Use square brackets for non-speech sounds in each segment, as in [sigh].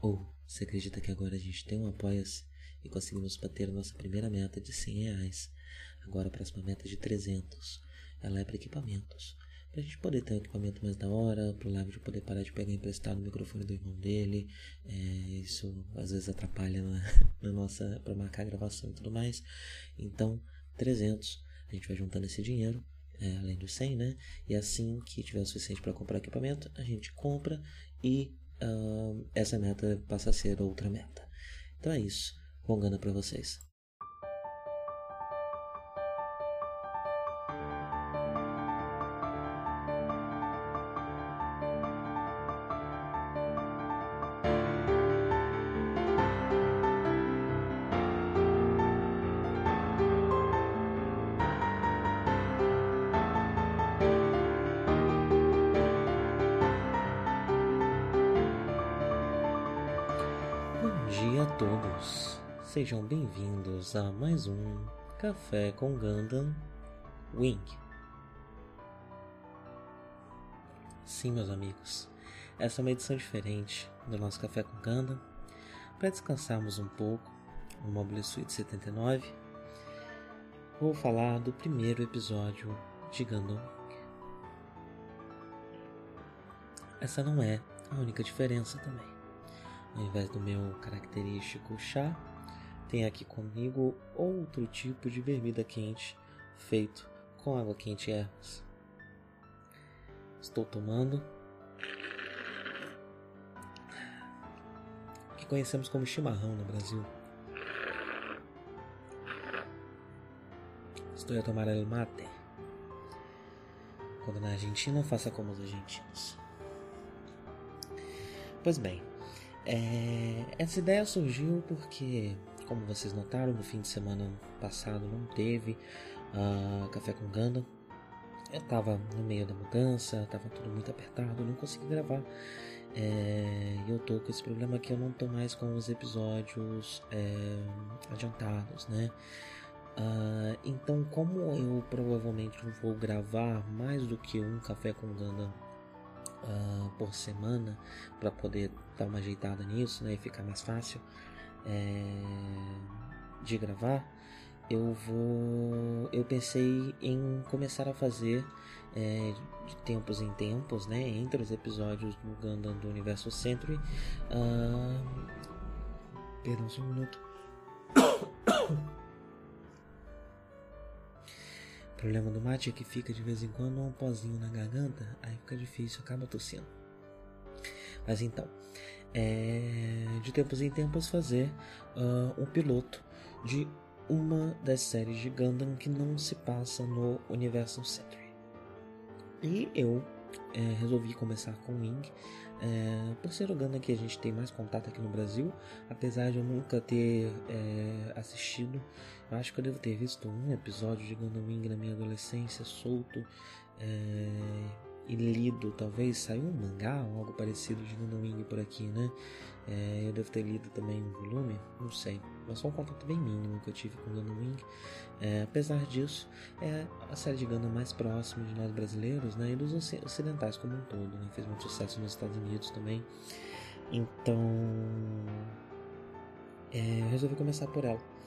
Ou, você acredita que agora a gente tem um apoia-se e conseguimos bater a nossa primeira meta de 100 reais? Agora a próxima meta é de 300. Ela é para equipamentos. Pra gente poder ter um equipamento mais da hora, pro Live poder parar de pegar emprestado o microfone do irmão dele. É, isso às vezes atrapalha na, [laughs] na nossa. para marcar a gravação e tudo mais. Então, 300. A gente vai juntando esse dinheiro é, além dos 100, né? E assim que tiver o suficiente para comprar equipamento, a gente compra e uh, essa meta passa a ser outra meta. Então é isso. Bom gana para vocês. Sejam bem-vindos a mais um Café com Gundam Wing. Sim, meus amigos, essa é uma edição diferente do nosso Café com Gundam. Para descansarmos um pouco no Mobile Suite 79, vou falar do primeiro episódio de Gundam Wing. Essa não é a única diferença também. Ao invés do meu característico chá, tem aqui comigo outro tipo de bebida quente feito com água quente e ervas. Estou tomando o que conhecemos como chimarrão no Brasil. Estou a tomar el mate. Quando na Argentina, faça como os argentinos. Pois bem, é, essa ideia surgiu porque, como vocês notaram, no fim de semana passado não teve uh, Café com Ganda. Eu estava no meio da mudança, estava tudo muito apertado, não consegui gravar. É, eu tô com esse problema que eu não tô mais com os episódios é, adiantados, né? Uh, então, como eu provavelmente vou gravar mais do que um Café com Ganda uh, por semana para poder dar uma ajeitada nisso né, e ficar mais fácil é, de gravar, eu vou. Eu pensei em começar a fazer é, de tempos em tempos, né, entre os episódios do Gundam do Universo Century. Uh, perdão, só um minuto. O [coughs] problema do mate é que fica de vez em quando um pozinho na garganta, aí fica difícil, acaba tossindo. Mas então, é, de tempos em tempos fazer uh, um piloto de uma das séries de Gundam que não se passa no Universal Century. E eu é, resolvi começar com Wing, é, por ser o Gundam que a gente tem mais contato aqui no Brasil, apesar de eu nunca ter é, assistido, eu acho que eu devo ter visto um episódio de Gundam Wing na minha adolescência, solto é, e lido, talvez saiu um mangá ou algo parecido de Gundam Wing por aqui, né? É, eu devo ter lido também um volume, não sei, mas só um contato bem mínimo que eu tive com Gundam Wing. É, apesar disso, é a série de Gundam mais próxima de nós brasileiros, né? E dos ocidentais como um todo, né? Fez muito sucesso nos Estados Unidos também. Então, é, eu resolvi começar por ela.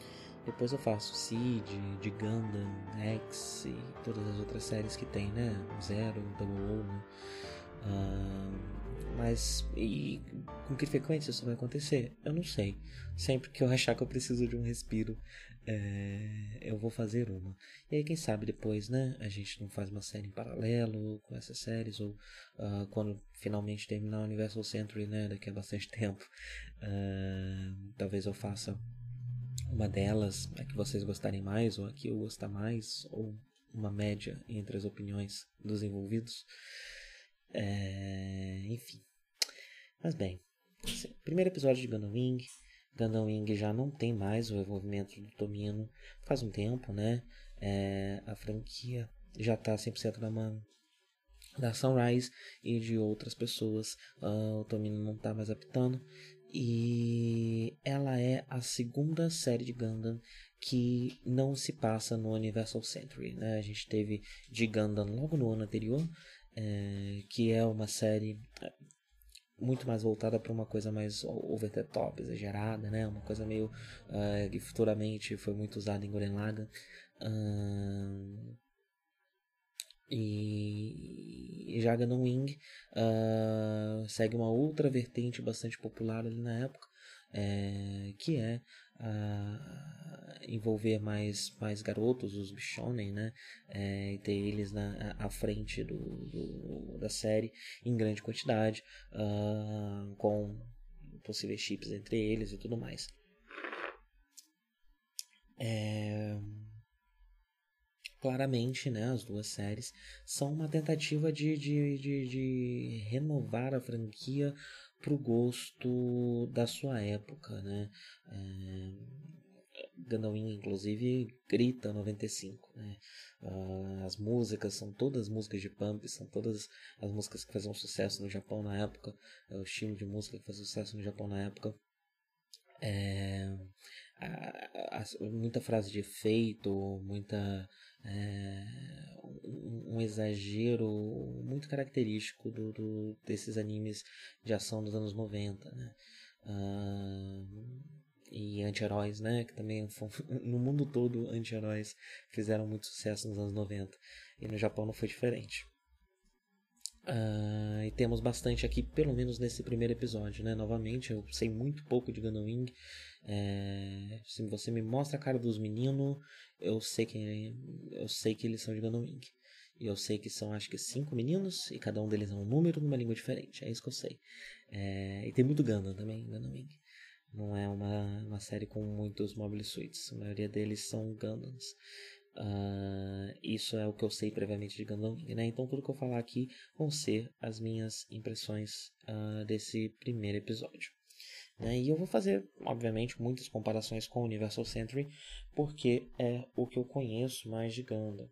Depois eu faço Seed, de Gundam, X e todas as outras séries que tem, né? Zero, Double O, né? Uh, mas e com que frequência isso vai acontecer? Eu não sei. Sempre que eu achar que eu preciso de um respiro, é, eu vou fazer uma. E aí, quem sabe depois, né? A gente não faz uma série em paralelo com essas séries, ou uh, quando finalmente terminar o Universal Century, né? Daqui a bastante [laughs] tempo, uh, talvez eu faça uma delas, a que vocês gostarem mais, ou a que eu gostar mais, ou uma média entre as opiniões dos envolvidos. É, enfim. Mas bem, primeiro episódio de Gundam Wing. Gundam Wing já não tem mais o envolvimento do Tomino faz um tempo, né? É, a franquia já está 100% na mão da Sunrise e de outras pessoas. Uh, o Tomino não está mais apitando. E ela é a segunda série de Gundam que não se passa no Universal Century. Né? A gente teve de Gundam logo no ano anterior, é, que é uma série muito mais voltada para uma coisa mais over the top, exagerada, né? Uma coisa meio uh, que futuramente foi muito usada em Gurren Lagann. Uh, e Gundam Wing uh, segue uma outra vertente bastante popular ali na época, é, que é uh, envolver mais, mais garotos, os Bishonen, né? É, e ter eles na, à frente do, do, da série em grande quantidade, uh, com possíveis chips entre eles e tudo mais. É claramente, né, as duas séries são uma tentativa de, de, de, de renovar a franquia para o gosto da sua época, né? É, inclusive, grita 95, né? Uh, as músicas são todas músicas de pump, são todas as músicas que faziam sucesso no Japão na época, é o estilo de música que fazia sucesso no Japão na época. É, a, a, muita frase de efeito, muita é, um, um, exagero muito característico do, do, desses animes de ação dos anos 90, né? Uh, e anti-heróis, né? Que também [laughs] no mundo todo anti-heróis fizeram muito sucesso nos anos 90 e no Japão não foi diferente. Uh, e temos bastante aqui, pelo menos nesse primeiro episódio, né? Novamente, eu sei muito pouco de Gundam Wing. É, se você me mostra a cara dos meninos, eu sei que eu sei que eles são de Gundam Wing. E eu sei que são acho que cinco meninos e cada um deles é um número numa língua diferente. É isso que eu sei. É, e tem muito Gundam também, Gundam Wing. Não é uma, uma série com muitos mobile suits. A maioria deles são Gundams. Uh, isso é o que eu sei previamente de Gundam Wing, né? Então tudo que eu falar aqui vão ser as minhas impressões uh, desse primeiro episódio. Né? E eu vou fazer, obviamente, muitas comparações com o Universal Century, porque é o que eu conheço mais de Gundam.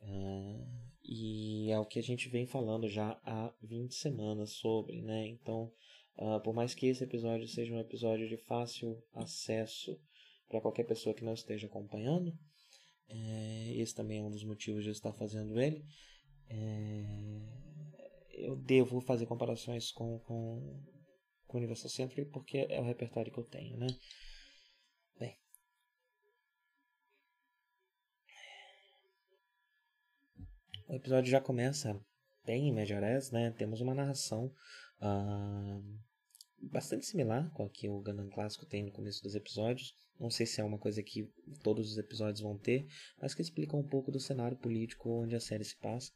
Uh, e é o que a gente vem falando já há 20 semanas sobre, né? Então, uh, por mais que esse episódio seja um episódio de fácil acesso para qualquer pessoa que não esteja acompanhando, é, esse também é um dos motivos de eu estar fazendo ele. É, eu devo fazer comparações com, com com o Universal Century porque é o repertório que eu tenho, né? Bem. O episódio já começa bem em Majores, né? Temos uma narração uh, bastante similar com a que o Gundam clássico tem no começo dos episódios. Não sei se é uma coisa que todos os episódios vão ter, mas que explica um pouco do cenário político onde a série se passa.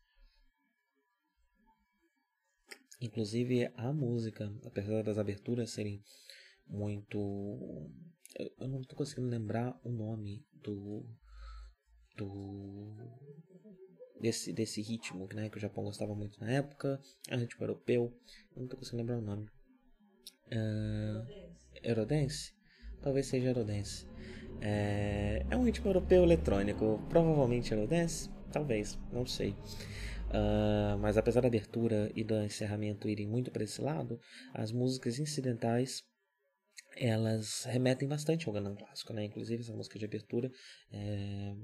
Inclusive a música, apesar das aberturas serem muito. Eu não estou conseguindo lembrar o nome do. do desse, desse ritmo né, que o Japão gostava muito na época, é um ritmo europeu, eu não estou conseguindo lembrar o nome. Uh, Eurodance? Talvez seja Eurodance. É, é um ritmo europeu eletrônico, provavelmente Eurodance, talvez, não sei. Uh, mas apesar da abertura e do encerramento irem muito para esse lado, as músicas incidentais elas remetem bastante ao Gundam clássico, né? Inclusive essa música de abertura é,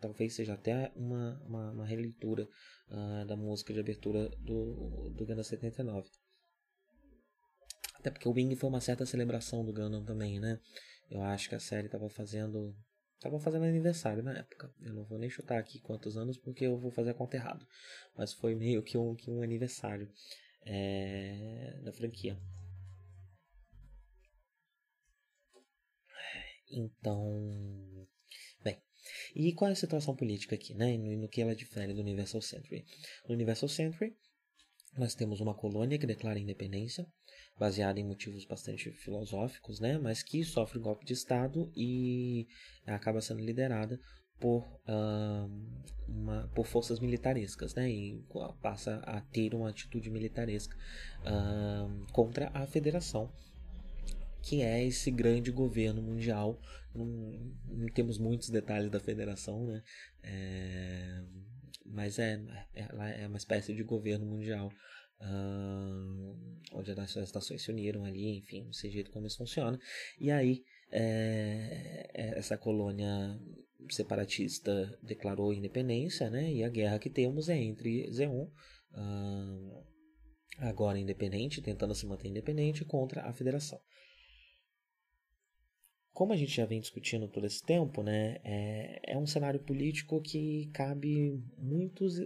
talvez seja até uma, uma, uma releitura uh, da música de abertura do, do Gundam 79. Até porque o Wing foi uma certa celebração do Gundam também, né? Eu acho que a série estava fazendo Tava fazendo aniversário na época. Eu não vou nem chutar aqui quantos anos porque eu vou fazer a conta errado. Mas foi meio que um, que um aniversário é, da franquia. Então. Bem. E qual é a situação política aqui, né? E no, no que ela difere do Universal Century? No Universal Century, nós temos uma colônia que declara independência, baseada em motivos bastante filosóficos, né, mas que sofre um golpe de Estado e acaba sendo liderada por, uma, por forças militarescas, né, e passa a ter uma atitude militaresca contra a Federação, que é esse grande governo mundial. Não, não temos muitos detalhes da Federação, né, é, mas é, é uma espécie de governo mundial Onde as estações se uniram ali, enfim, não sei jeito como isso funciona. E aí, é, essa colônia separatista declarou independência, né? E a guerra que temos é entre Zeon, uh, agora independente, tentando se manter independente contra a federação como a gente já vem discutindo todo esse tempo, né, é, é um cenário político que cabe muitos,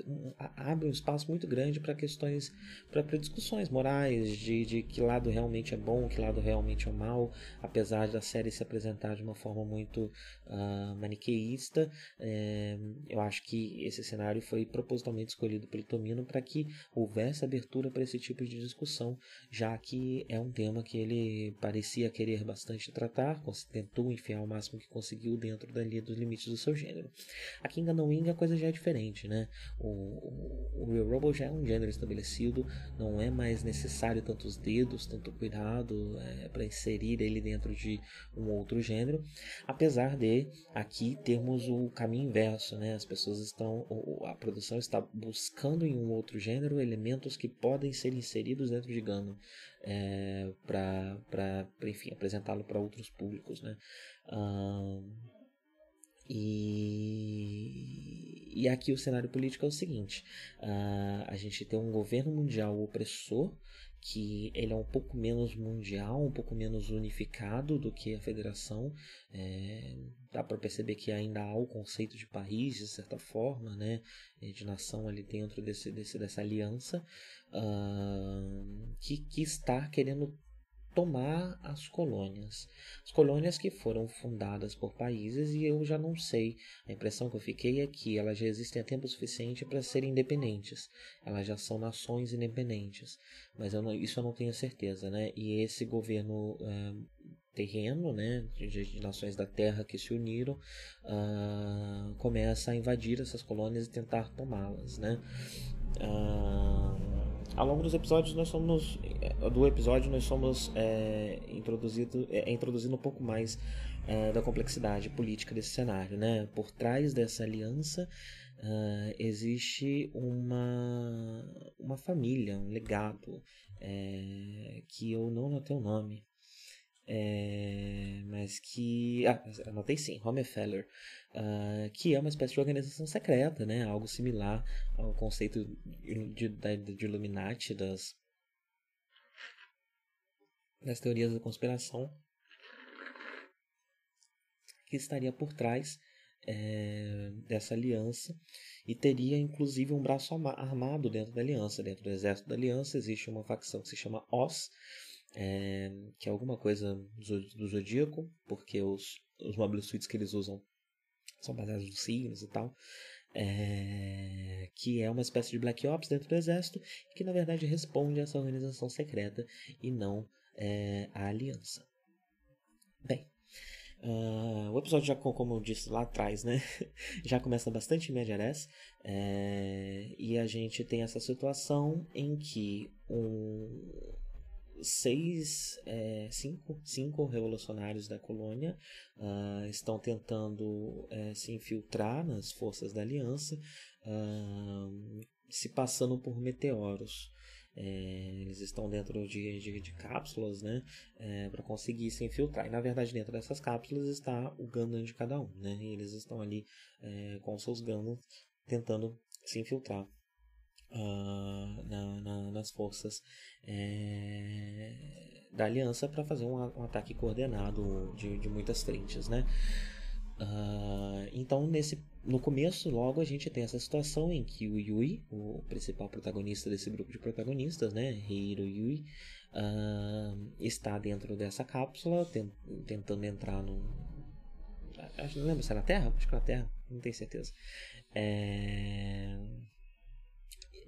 abre um espaço muito grande para questões, para discussões morais, de, de que lado realmente é bom, que lado realmente é mal, apesar da série se apresentar de uma forma muito uh, maniqueísta, é, eu acho que esse cenário foi propositalmente escolhido pelo Tomino para que houvesse abertura para esse tipo de discussão, já que é um tema que ele parecia querer bastante tratar, tentou enfiar o máximo que conseguiu dentro dali dos limites do seu gênero. Aqui em Wing a coisa já é diferente, né? O, o, o Real Robo já é um gênero estabelecido, não é mais necessário tantos dedos, tanto cuidado é, para inserir ele dentro de um outro gênero, apesar de aqui termos o caminho inverso, né? As pessoas estão, a produção está buscando em um outro gênero elementos que podem ser inseridos dentro de Gundam é, para enfim apresentá-lo para outros públicos né? E, e aqui o cenário político é o seguinte. Uh, a gente tem um governo mundial opressor que ele é um pouco menos mundial, um pouco menos unificado do que a federação. É, dá para perceber que ainda há o conceito de país, de certa forma, né, de nação ali dentro desse, desse dessa aliança, uh, que, que está querendo tomar as colônias. As colônias que foram fundadas por países e eu já não sei. A impressão que eu fiquei é que elas já existem há tempo suficiente para serem independentes. Elas já são nações independentes. Mas eu não, isso eu não tenho certeza, né? E esse governo é, terreno, né, de, de, nações da Terra que se uniram, uh, começa a invadir essas colônias e tentar tomá-las, né? Uh, ao longo dos episódios nós somos eh, do episódio nós somos é, introduzido é, introduzindo um pouco mais é, da complexidade política desse cenário né? Por trás dessa aliança existe uma uma família um legado é, que eu não notei o nome é, mas que. Ah, anotei sim, Homefeller, uh, que é uma espécie de organização secreta, né? algo similar ao conceito de, de, de Illuminati, das, das teorias da conspiração, que estaria por trás é, dessa aliança e teria inclusive um braço armado dentro da aliança. Dentro do exército da aliança existe uma facção que se chama OS é, que é alguma coisa do zodíaco, porque os, os mobile suits que eles usam são baseados nos signos e tal. É, que é uma espécie de Black Ops dentro do exército, que na verdade responde a essa organização secreta e não é, a aliança. Bem, uh, o episódio já, como eu disse lá atrás, né, [laughs] já começa bastante mediares, é, e a gente tem essa situação em que um, seis, é, cinco, cinco revolucionários da colônia uh, estão tentando é, se infiltrar nas forças da aliança, uh, se passando por meteoros. É, eles estão dentro de, de, de cápsulas né, é, para conseguir se infiltrar. E na verdade, dentro dessas cápsulas está o Gundam de cada um. Né, e eles estão ali é, com seus Gundam tentando se infiltrar uh, na, nas forças é, da aliança para fazer um, um, ataque coordenado de, de muitas frentes, né? Uh, então nesse no começo logo a gente tem essa situação em que o Yui, o principal protagonista desse grupo de protagonistas, né, Hiro Yui, uh, está dentro dessa cápsula tentando entrar no acho não lembro se é na Terra, acho que é na Terra, não tenho certeza. É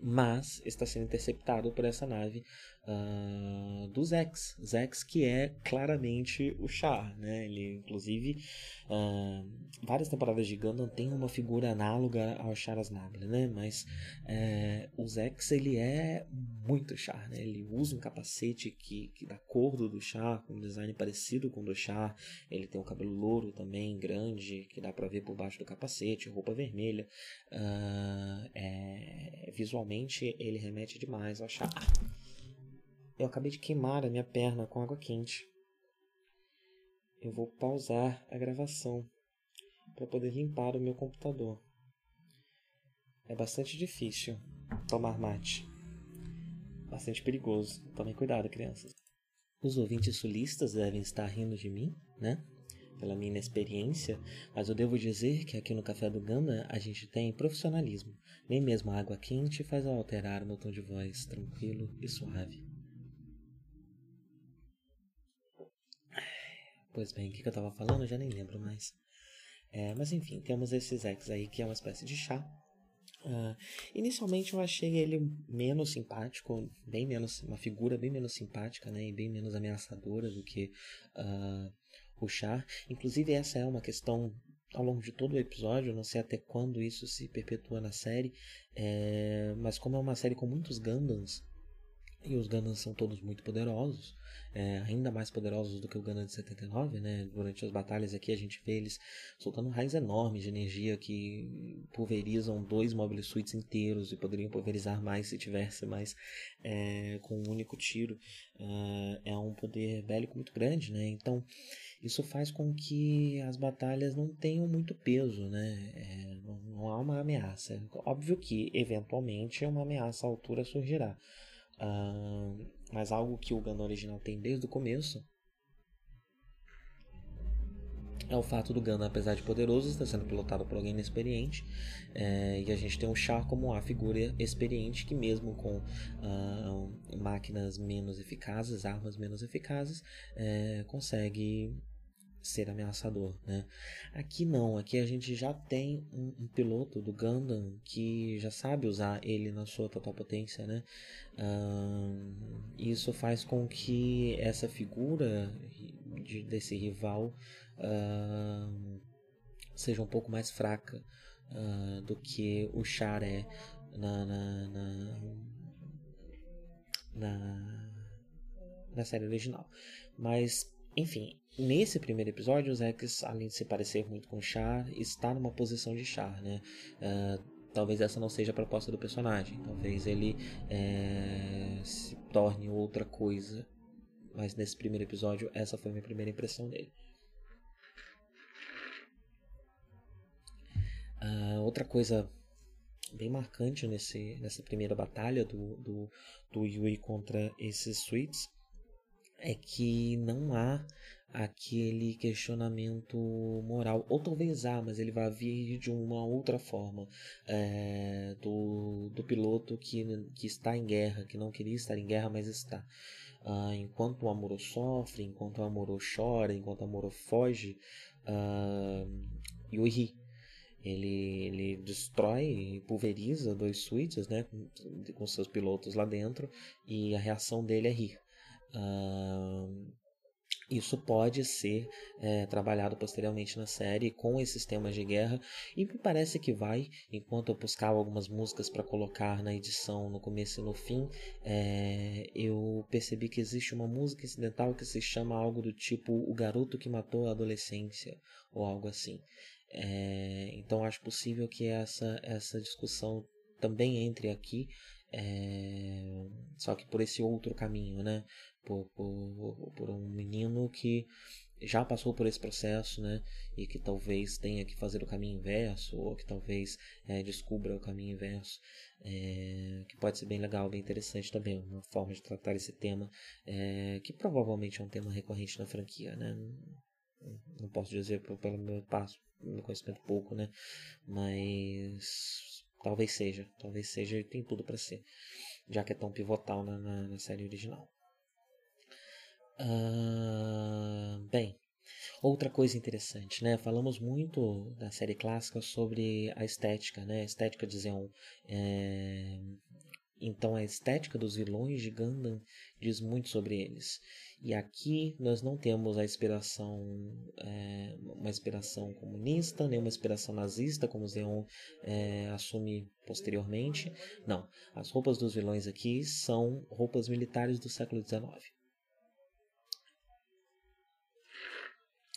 mas está sendo interceptado por essa nave uh, do Zex. Zex que é claramente o Char, né? Ele, inclusive, uh, várias temporadas de Gundam tem uma figura análoga ao Char Aznable, né? Mas uh, o Zex, ele é muito Char, né? Ele usa um capacete que, que da cor do Char, com um design parecido com o do Char. Ele tem um cabelo louro também, grande, que dá para ver por baixo do capacete, roupa vermelha. Uh, é, visualmente, ele remete demais ao Char. Eu acabei de queimar a minha perna com água quente. Eu vou pausar a gravação para poder limpar o meu computador. É bastante difícil tomar mate. bastante perigoso. Tomem cuidado, crianças. Os ouvintes sulistas devem estar rindo de mim, né? Pela minha inexperiência, mas eu devo dizer que aqui no Café do Ganda a gente tem profissionalismo. Nem mesmo a água quente faz alterar o meu tom de voz tranquilo e suave. Pois bem, o que, eu estava falando? Eu já nem lembro mais. É, mas enfim, temos esses X aí que é uma espécie de chá. Uh, inicialmente eu achei ele menos simpático, bem menos uma figura bem menos simpática, né, e bem menos ameaçadora do que uh, o chá. Inclusive essa é uma questão ao longo de todo o episódio, não sei até quando isso se perpetua na série, é, mas como é uma série com muitos Gundams e os Gundams são todos muito poderosos, é, ainda mais poderosos do que o Gundam de 79, né? Durante as batalhas aqui a gente vê eles soltando raios enormes de energia que pulverizam dois Mobile Suits inteiros e poderiam pulverizar mais se tivesse mais é, com um único tiro. Uh, é um poder bélico muito grande, né? Então isso faz com que as batalhas não tenham muito peso, né? É, não, não há uma ameaça. Óbvio que eventualmente uma ameaça à altura surgirá. Mas algo que o Gundam original tem desde o começo é o fato do Gundam, apesar de poderoso, estar sendo pilotado por alguém inexperiente. É, e a gente tem o Char como a figura experiente que, mesmo com uh, máquinas menos eficazes, armas menos eficazes, é, consegue ser ameaçador, né? Aqui não, aqui a gente já tem um, um, piloto do Gundam que já sabe usar ele na sua total potência, né? Uh, isso faz com que essa figura de, desse rival uh, seja um pouco mais fraca uh, do que o Char é na, na, na, na, na série original. Mas enfim, nesse primeiro episódio, o Zex, além de se parecer muito com Char, está numa posição de Char, né? Uh, talvez essa não seja a proposta do personagem. Talvez ele é, se torne outra coisa. Mas nesse primeiro episódio, essa foi a minha primeira impressão dele. Uh, outra coisa bem marcante nesse, nessa primeira batalha do, do, do Yui contra esses suítes é que não há aquele questionamento moral, ou talvez há, mas ele vai vir de uma outra forma é, do, do piloto que, que está em guerra, que não queria estar em guerra, mas está. Ah, enquanto o Amoro sofre, enquanto o Amoro chora, enquanto o Amoro foge, ah, Yui ele, ele destrói e pulveriza dois suítes né, com seus pilotos lá dentro e a reação dele é rir. Isso pode ser é, trabalhado posteriormente na série com esses temas de guerra e me parece que vai. Enquanto eu buscava algumas músicas para colocar na edição no começo e no fim, é, eu percebi que existe uma música incidental que se chama algo do tipo O Garoto que Matou a Adolescência ou algo assim. É, então acho possível que essa, essa discussão também entre aqui, é, só que por esse outro caminho, né? Por, por, por um menino que já passou por esse processo, né? E que talvez tenha que fazer o caminho inverso, ou que talvez é, descubra o caminho inverso, é, que pode ser bem legal, bem interessante também, uma forma de tratar esse tema, é, que provavelmente é um tema recorrente na franquia, né? Não posso dizer pelo meu passo, meu conhecimento pouco, né? Mas talvez seja, talvez seja e tem tudo para ser, já que é tão pivotal na, na, na série original. Uh, bem, outra coisa interessante, né? Falamos muito da série clássica sobre a estética, né? A estética de Zeon. É... Então a estética dos vilões de Gundam diz muito sobre eles. E aqui nós não temos a inspiração, é, uma inspiração comunista, nem uma inspiração nazista, como Zeon é, assume posteriormente. Não, as roupas dos vilões aqui são roupas militares do século XIX.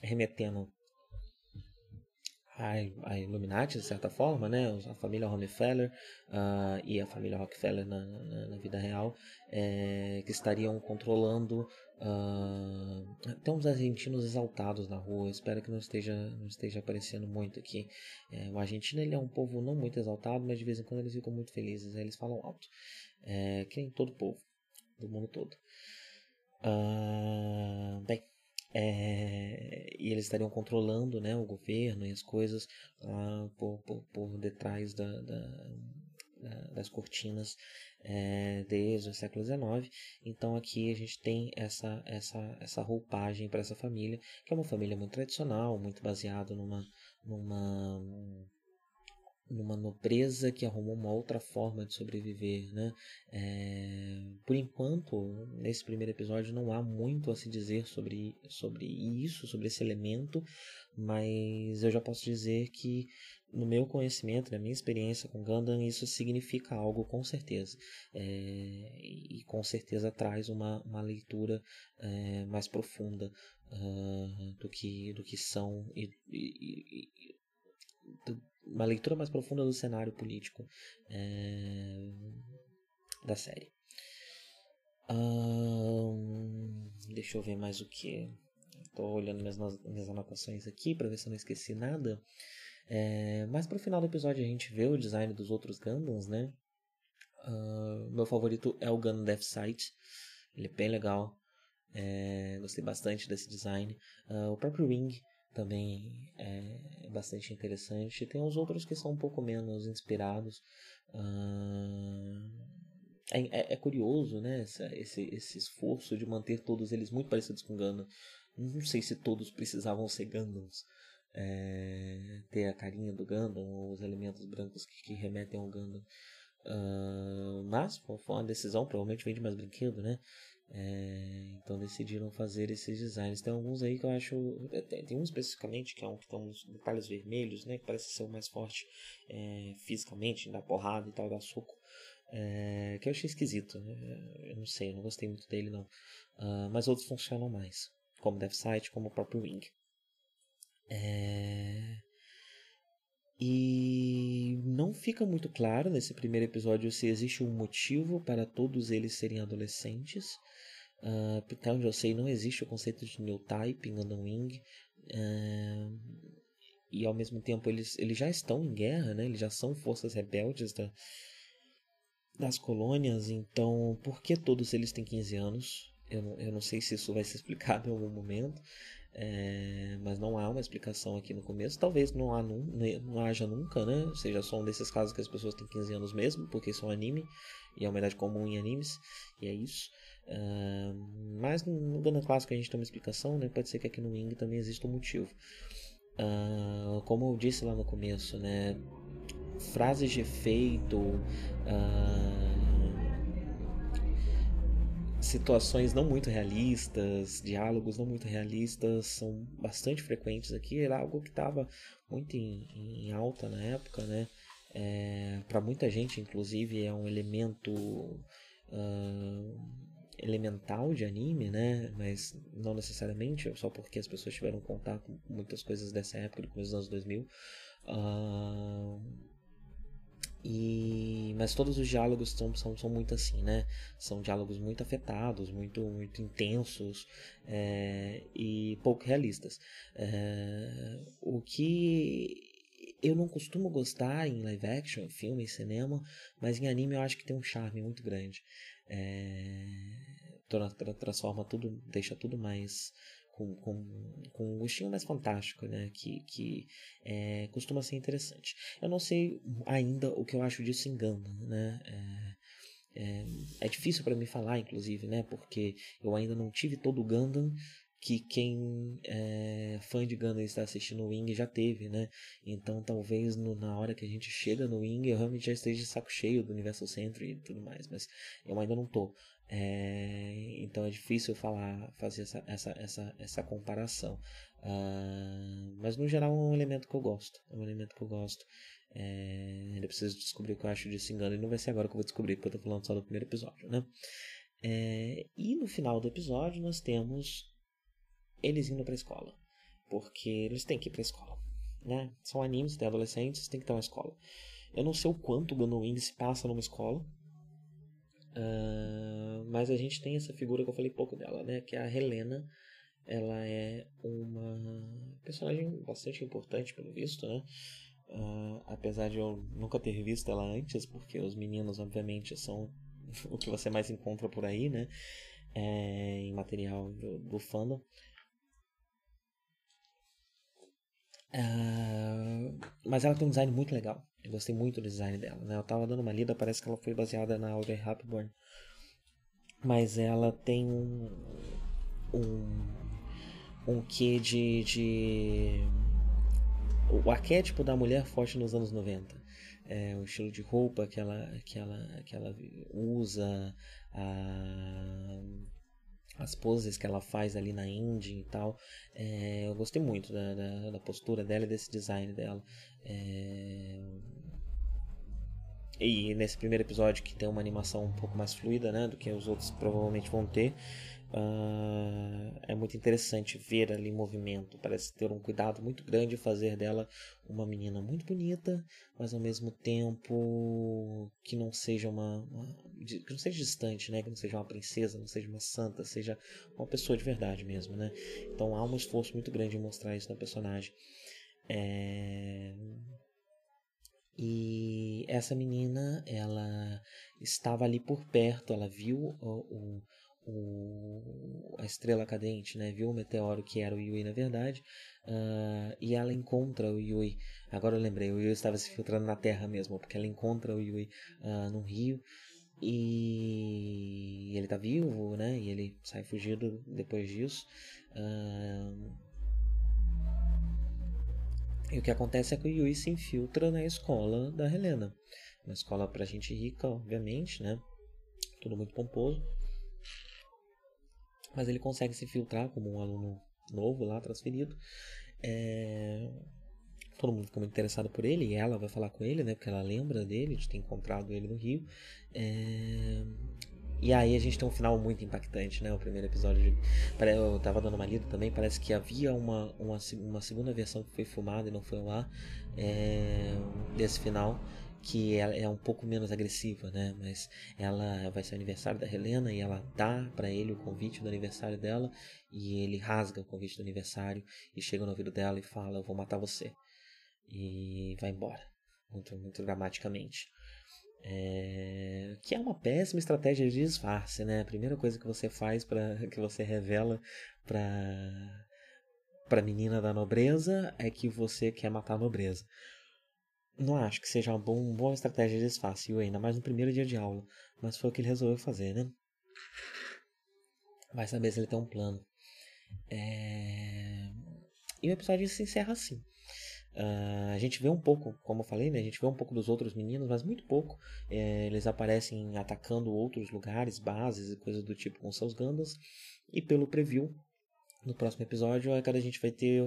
Remetendo a, Illuminati, de certa forma, né? a família Rockefeller uh, e a família Rockefeller na, na, na vida real, é, que estariam controlando. Uh, tem uns argentinos exaltados na rua, espero que não esteja, não esteja aparecendo muito aqui. É, o argentino ele é um povo não muito exaltado, mas de vez em quando eles ficam muito felizes, né? eles falam alto, é, que nem todo povo. do mundo todo. Uh, bem, é, e eles estariam controlando né, o governo e as coisas uh, por, por, por detrás da, da, da, das cortinas é, desde o século XIX. Então aqui a gente tem essa, essa, essa roupagem para essa família, que é uma família muito tradicional, muito baseada numa, numa numa nobreza que arrumou uma outra forma de sobreviver, né? É, por enquanto, nesse primeiro episódio não há muito a se dizer sobre, sobre isso, sobre esse elemento, mas eu já posso dizer que no meu conhecimento, na minha experiência com Gundam, isso significa algo com certeza. É, e com certeza traz uma, uma leitura é, mais profunda uh, do, que, do que são e, e, e uma leitura mais profunda do cenário político é, da série. deixa eu ver mais o que. Estou olhando minhas, minhas anotações aqui para ver se eu não esqueci nada. É, mas o final do episódio a gente vê o design dos outros Gundams, né? Uh, meu favorito é o Gundam Death Sight. Ele é bem legal. É, gostei bastante desse design. Uh, o próprio Wing também é bastante interessante. Tem os outros que são um pouco menos inspirados. Uh, é, é, curioso, né? Essa, esse, esse esforço de manter todos eles muito parecidos com Gundam. Não sei se todos precisavam ser Gundams. É, ter a carinha do Gundam, os elementos brancos que, que remetem ao Gundam. Uh, mas foi uma decisão, provavelmente vende mais brinquedo, né? É, então decidiram fazer esses designs. Tem alguns aí que eu acho. É, tem, tem um especificamente que é um que tem uns detalhes vermelhos, né? Que parece ser o mais forte é, fisicamente, dá porrada e tal, dá soco. É, que eu achei esquisito. Né? Eu não sei, eu não gostei muito dele não. Uh, mas outros funcionam mais. Como Death Sight, como o próprio Wing. É... E fica muito claro nesse primeiro episódio se existe um motivo para todos eles serem adolescentes. Uh, até onde eu sei, não existe o conceito de new type em Gundam Wing. Uh, e ao mesmo tempo eles, eles já estão em guerra, né? eles já são forças rebeldes da, das colônias. Então, por que todos eles têm 15 anos? Eu eu não sei se isso vai ser explicado em algum momento. É, mas não há uma explicação aqui no começo. Talvez não, há, não, não haja nunca, né? Seja só um desses casos que as pessoas têm 15 anos mesmo, porque são anime, e é uma idade comum em animes, e é isso. Uh, mas no Gundam Clássico a gente tem uma explicação, né? Pode ser que aqui no Wing também exista um motivo. Uh, como eu disse lá no começo, né? Frases de efeito. Uh, situações não muito realistas, diálogos não muito realistas são bastante frequentes aqui. Era algo que estava muito em, em, alta na época, né? É, Para muita gente, inclusive, é um elemento uh, elemental de anime, né? Mas não necessariamente, só porque as pessoas tiveram contato com muitas coisas dessa época, do dos anos 2000. Uh, e, mas todos os diálogos são, são, são muito assim, né? São diálogos muito afetados, muito, muito intensos é, e pouco realistas. É, o que eu não costumo gostar em live action, filme, em cinema, mas em anime eu acho que tem um charme muito grande. É, transforma tudo, deixa tudo mais com, com, com um gostinho mais fantástico, né? Que, que é, costuma ser interessante. Eu não sei ainda o que eu acho disso em Gundam, né? É, é, é difícil para mim falar, inclusive, né? Porque eu ainda não tive todo o Gundam que quem é fã de Gundam está assistindo o Wing já teve, né? Então talvez no, na hora que a gente chega no Wing eu realmente já esteja de saco cheio do Universal Century e tudo mais, mas eu ainda não tô. É, então é difícil falar, fazer essa, essa, essa, essa comparação. Uh, mas no geral é um elemento que eu gosto. É um elemento que eu gosto. É, ainda preciso descobrir o que eu acho disso engano. E não vai ser agora que eu vou descobrir, porque eu tô falando só do primeiro episódio, né? É, e no final do episódio nós temos eles indo pra escola. Porque eles têm que ir pra escola. Né? São animes, tem adolescentes, tem que ter uma escola. Eu não sei o quanto o Gundam Wing se passa numa escola. Uh, mas a gente tem essa figura que eu falei pouco dela, né? Que é a Helena. Ela é uma personagem bastante importante, pelo visto, né? Uh, apesar de eu nunca ter visto ela antes, porque os meninos, obviamente, são [laughs] o que você mais encontra por aí, né? É, em material do, do fandom. Uh, mas ela tem um design muito legal. Eu gostei muito do design dela. Né? Eu tava dando uma lida, parece que ela foi baseada na Audrey Hepburn. Mas ela tem um, um, um quê de, de. O arquétipo da mulher forte nos anos 90. É, o estilo de roupa que ela, que ela, que ela usa, a, as poses que ela faz ali na Indie e tal. É, eu gostei muito da, da, da, postura dela e desse design dela. É... E nesse primeiro episódio que tem uma animação um pouco mais fluida, né, do que os outros provavelmente vão ter, Uh, é muito interessante ver ali movimento. Parece ter um cuidado muito grande fazer dela uma menina muito bonita, mas ao mesmo tempo que não seja uma, uma, que não seja distante, né? Que não seja uma princesa, não seja uma santa, seja uma pessoa de verdade mesmo, né? Então há um esforço muito grande em mostrar isso na personagem. É... E essa menina, ela estava ali por perto, ela viu o, o o, a estrela cadente, né? Viu o meteoro que era o Yui na verdade, uh, e ela encontra o Yui. Agora eu lembrei, o Yui estava se filtrando na Terra mesmo, porque ela encontra o Yui uh, num rio e ele está vivo, né? E ele sai fugido depois disso. Uh, e o que acontece é que o Yui se infiltra na escola da Helena. Uma escola pra gente rica, obviamente, né? Tudo muito pomposo mas ele consegue se filtrar como um aluno novo lá, transferido. É... Todo mundo fica muito interessado por ele, e ela vai falar com ele, né? Porque ela lembra dele, de ter encontrado ele no Rio. É... E aí a gente tem um final muito impactante, né? O primeiro episódio. De... Eu tava dando uma lida também, parece que havia uma, uma, uma segunda versão que foi filmada e não foi lá é... desse final que ela é um pouco menos agressiva, né? Mas ela vai ser o aniversário da Helena e ela dá para ele o convite do aniversário dela e ele rasga o convite do aniversário e chega no ouvido dela e fala: "Eu vou matar você". E vai embora, muito muito dramaticamente. É... que é uma péssima estratégia de disfarce, né? A primeira coisa que você faz para [laughs] que você revela para para menina da nobreza é que você quer matar a nobreza. Não acho que seja uma, bom, uma boa estratégia de disfarce, ainda mais no primeiro dia de aula. Mas foi o que ele resolveu fazer, né? Vai saber se ele tem um plano. É... E o episódio se encerra assim. Uh, a gente vê um pouco, como eu falei, né? A gente vê um pouco dos outros meninos, mas muito pouco. É, eles aparecem atacando outros lugares, bases e coisas do tipo com seus Gandals. E pelo preview, no próximo episódio, é que a gente vai ter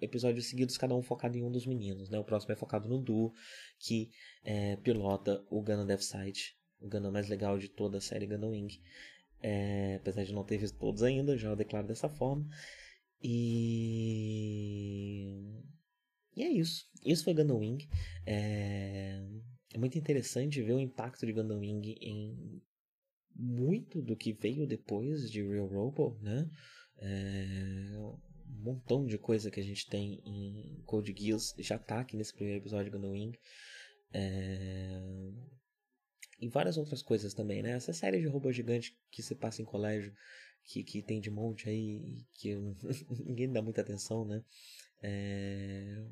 episódios seguidos, cada um focado em um dos meninos. Né? O próximo é focado no Du, que é, pilota o Gundam Death o Gundam mais legal de toda a série Gundam Wing. É, apesar de não ter visto todos ainda, já declaro dessa forma. E... e é isso. Isso foi Gundam Wing. É... é muito interessante ver o impacto de Gundam Wing em muito do que veio depois de Real Robo, né? É um montão de coisa que a gente tem em Code Geass já tá aqui nesse primeiro episódio Gundam Wing. É... E várias outras coisas também, né? Essa série de robô gigante que se passa em colégio, que, que tem de monte aí, que [laughs] ninguém dá muita atenção, né? É...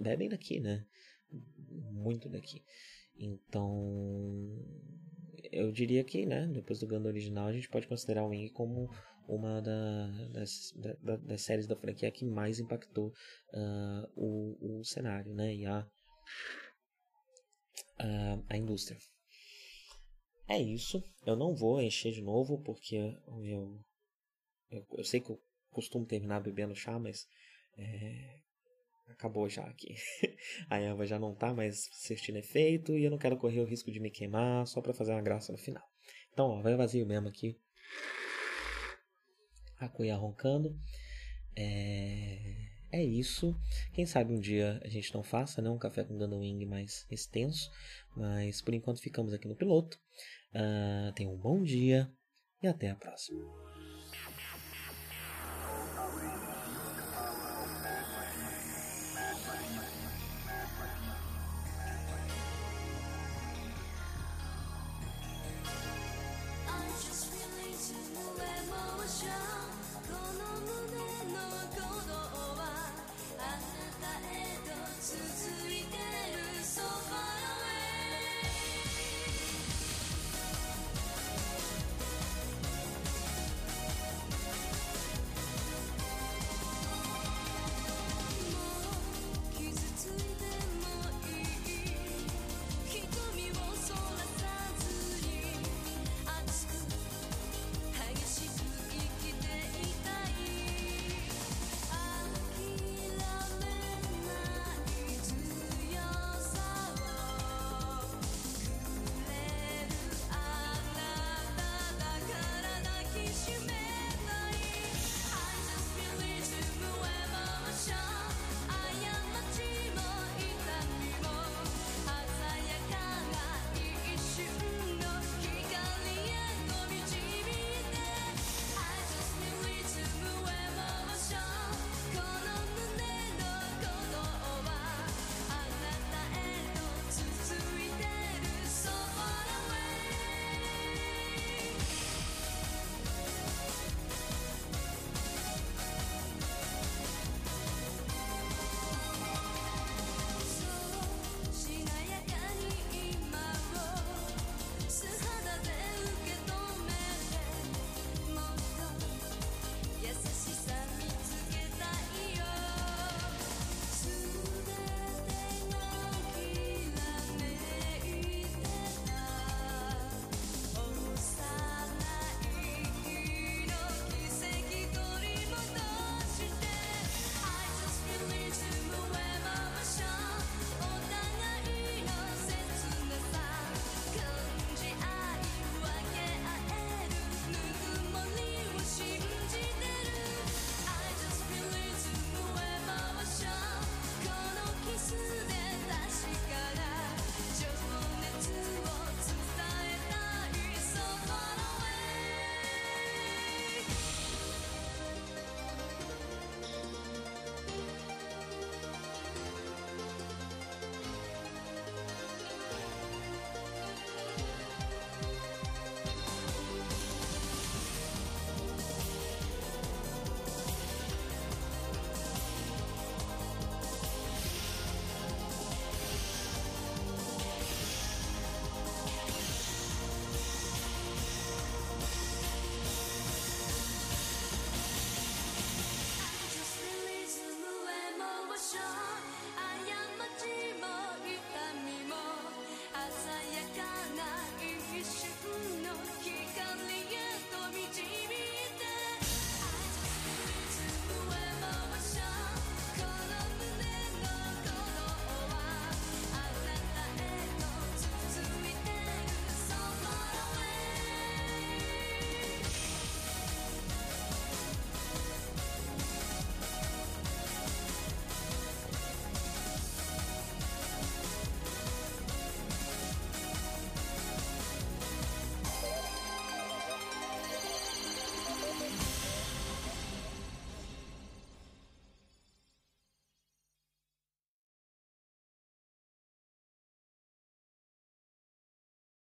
Bebem daqui, né? Muito daqui. Então, eu diria que, né, depois do Gundam original, a gente pode considerar o Wing como uma da, das, da, das séries da franquia que mais impactou uh, o, o cenário né, e a, a, a indústria. É isso. Eu não vou encher de novo porque eu, eu, eu sei que eu costumo terminar bebendo chá, mas é, acabou já aqui. [laughs] a erva já não tá mais assistindo efeito e eu não quero correr o risco de me queimar só para fazer uma graça no final. Então, ó, vai vazio mesmo aqui a cuia roncando. É... é isso. Quem sabe um dia a gente não faça né, um café com Gundam Wing mais extenso. Mas por enquanto ficamos aqui no piloto. Uh, tenham um bom dia e até a próxima.